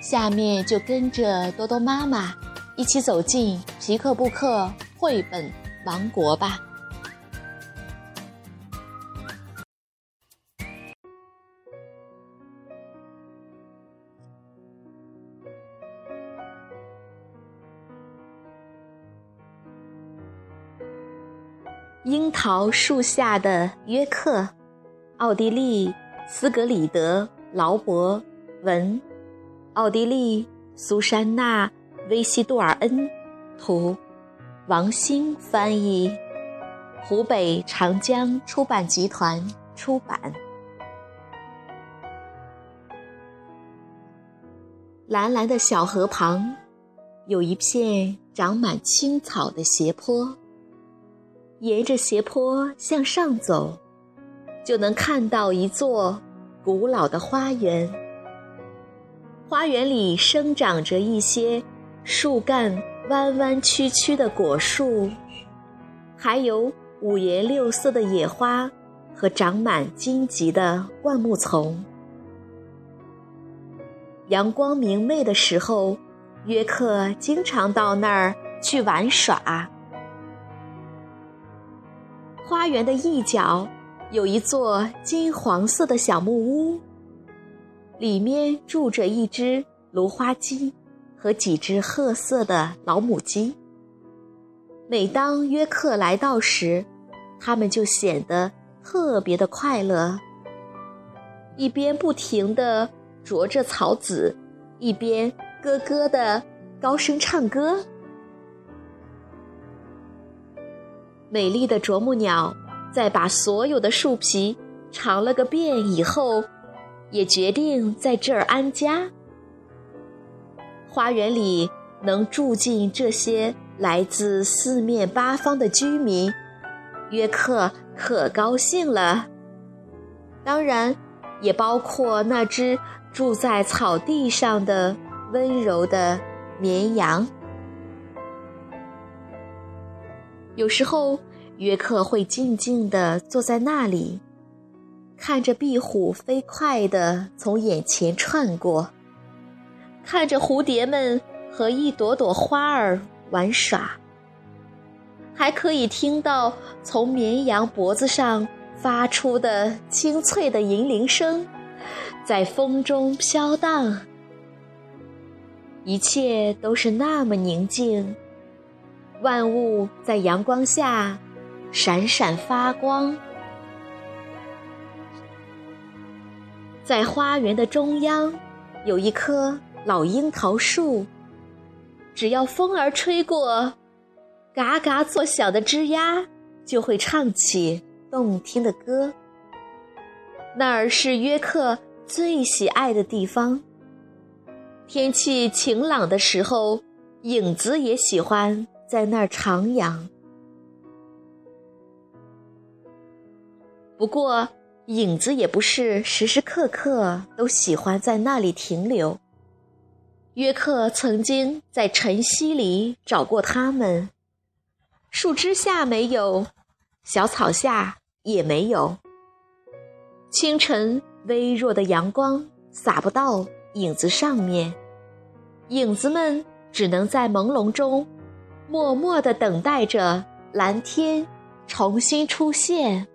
下面就跟着多多妈妈一起走进皮克布克绘本王国吧。樱桃树下的约克，奥地利斯格里德劳伯文。奥地利苏珊娜·维西杜尔恩，图，王兴翻译，湖北长江出版集团出版。蓝蓝的小河旁，有一片长满青草的斜坡。沿着斜坡向上走，就能看到一座古老的花园。花园里生长着一些树干弯弯曲曲的果树，还有五颜六色的野花和长满荆棘的灌木丛。阳光明媚的时候，约克经常到那儿去玩耍。花园的一角有一座金黄色的小木屋。里面住着一只芦花鸡和几只褐色的老母鸡。每当约克来到时，它们就显得特别的快乐，一边不停地啄着草籽，一边咯咯的高声唱歌。美丽的啄木鸟在把所有的树皮尝了个遍以后。也决定在这儿安家。花园里能住进这些来自四面八方的居民，约克可高兴了。当然，也包括那只住在草地上的温柔的绵羊。有时候，约克会静静地坐在那里。看着壁虎飞快地从眼前窜过，看着蝴蝶们和一朵朵花儿玩耍，还可以听到从绵羊脖子上发出的清脆的银铃声，在风中飘荡。一切都是那么宁静，万物在阳光下闪闪发光。在花园的中央，有一棵老樱桃树。只要风儿吹过，嘎嘎作响的枝丫就会唱起动听的歌。那儿是约克最喜爱的地方。天气晴朗的时候，影子也喜欢在那儿徜徉。不过，影子也不是时时刻刻都喜欢在那里停留。约克曾经在晨曦里找过他们，树枝下没有，小草下也没有。清晨微弱的阳光洒不到影子上面，影子们只能在朦胧中，默默地等待着蓝天重新出现。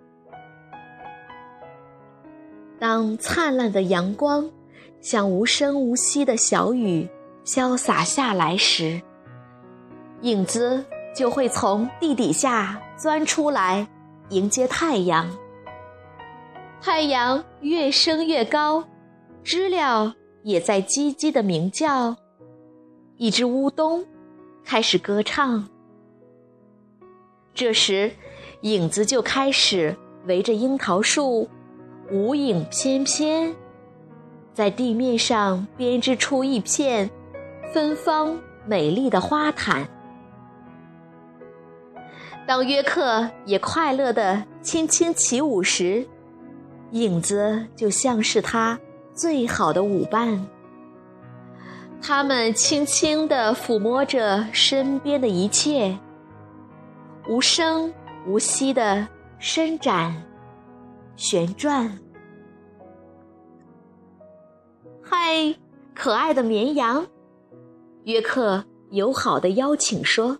当灿烂的阳光像无声无息的小雨潇洒下来时，影子就会从地底下钻出来迎接太阳。太阳越升越高，知了也在叽叽的鸣叫，一只乌冬开始歌唱。这时，影子就开始围着樱桃树。无影翩翩，在地面上编织出一片芬芳美丽的花坛。当约克也快乐地轻轻起舞时，影子就像是他最好的舞伴。他们轻轻地抚摸着身边的一切，无声无息地伸展、旋转。嗨，可爱的绵羊，约克友好的邀请说。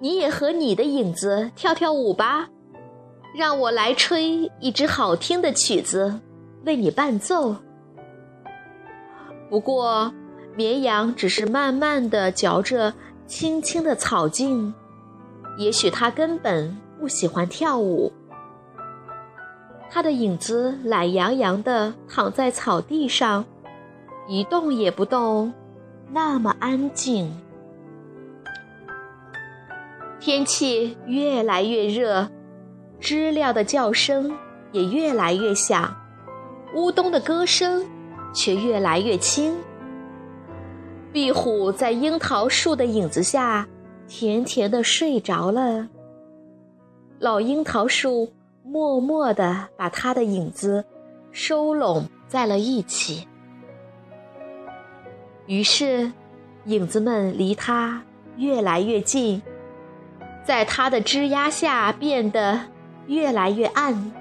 你也和你的影子跳跳舞吧，让我来吹一支好听的曲子，为你伴奏。不过，绵羊只是慢慢的嚼着青青的草茎，也许它根本不喜欢跳舞。它的影子懒洋洋的躺在草地上，一动也不动，那么安静。天气越来越热，知了的叫声也越来越响，乌冬的歌声却越来越轻。壁虎在樱桃树的影子下甜甜的睡着了。老樱桃树默默地把他的影子收拢在了一起，于是影子们离他越来越近。在他的枝桠下变得越来越暗，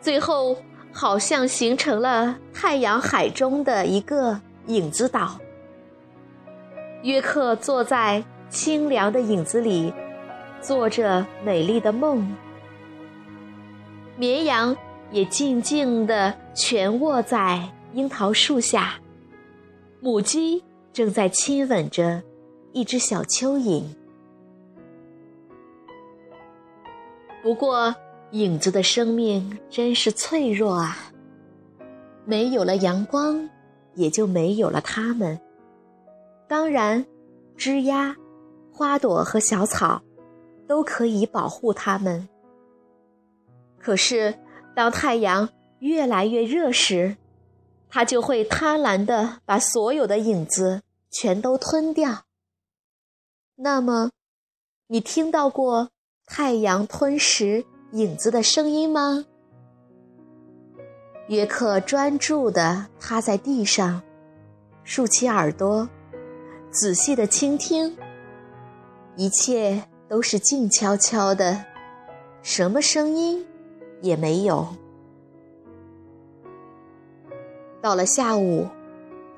最后好像形成了太阳海中的一个影子岛。约克坐在清凉的影子里，做着美丽的梦。绵羊也静静地蜷卧在樱桃树下，母鸡正在亲吻着一只小蚯蚓。不过，影子的生命真是脆弱啊！没有了阳光，也就没有了它们。当然，枝丫、花朵和小草都可以保护它们。可是，当太阳越来越热时，它就会贪婪地把所有的影子全都吞掉。那么，你听到过？太阳吞食影子的声音吗？约克专注地趴在地上，竖起耳朵，仔细地倾听。一切都是静悄悄的，什么声音也没有。到了下午，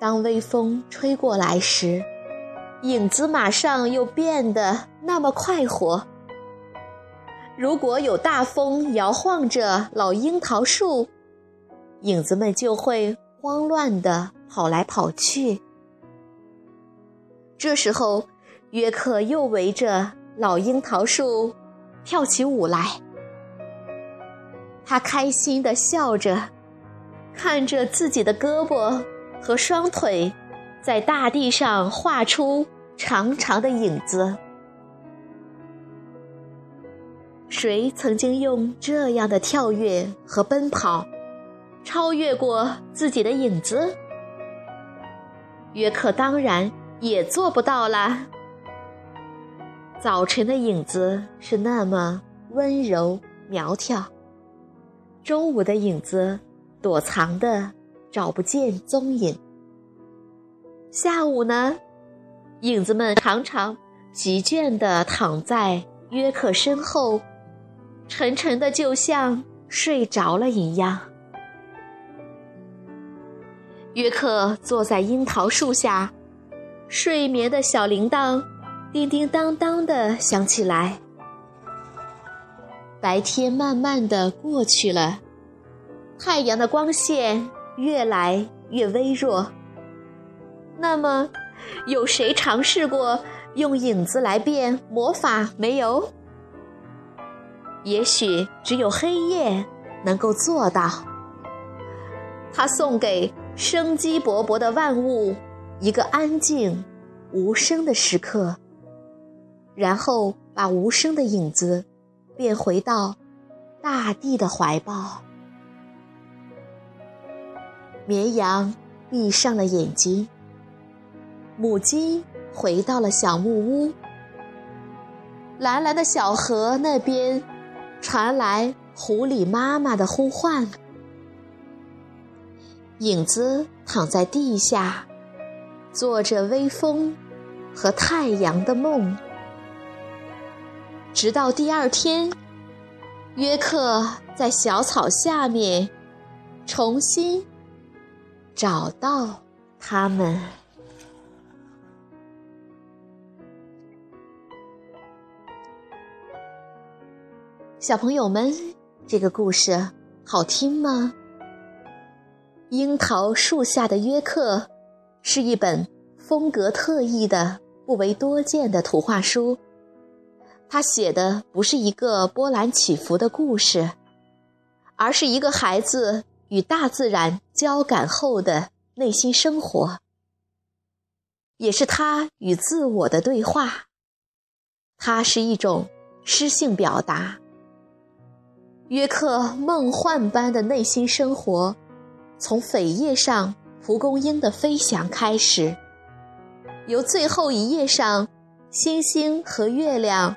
当微风吹过来时，影子马上又变得那么快活。如果有大风摇晃着老樱桃树，影子们就会慌乱地跑来跑去。这时候，约克又围着老樱桃树跳起舞来。他开心地笑着，看着自己的胳膊和双腿在大地上画出长长的影子。谁曾经用这样的跳跃和奔跑，超越过自己的影子？约克当然也做不到啦。早晨的影子是那么温柔苗条，中午的影子躲藏的找不见踪影。下午呢，影子们常常疲倦地躺在约克身后。沉沉的，就像睡着了一样。约克坐在樱桃树下，睡眠的小铃铛叮叮当当的响起来。白天慢慢的过去了，太阳的光线越来越微弱。那么，有谁尝试过用影子来变魔法没有？也许只有黑夜能够做到。他送给生机勃勃的万物一个安静、无声的时刻，然后把无声的影子便回到大地的怀抱。绵羊闭上了眼睛，母鸡回到了小木屋。蓝蓝的小河那边，传来狐狸妈妈的呼唤。影子躺在地下，做着微风和太阳的梦。直到第二天，约克在小草下面重新找到他们。小朋友们，这个故事好听吗？樱桃树下的约克是一本风格特异的、不为多见的图画书。他写的不是一个波澜起伏的故事，而是一个孩子与大自然交感后的内心生活，也是他与自我的对话。它是一种诗性表达。约克梦幻般的内心生活，从扉页上蒲公英的飞翔开始，由最后一页上星星和月亮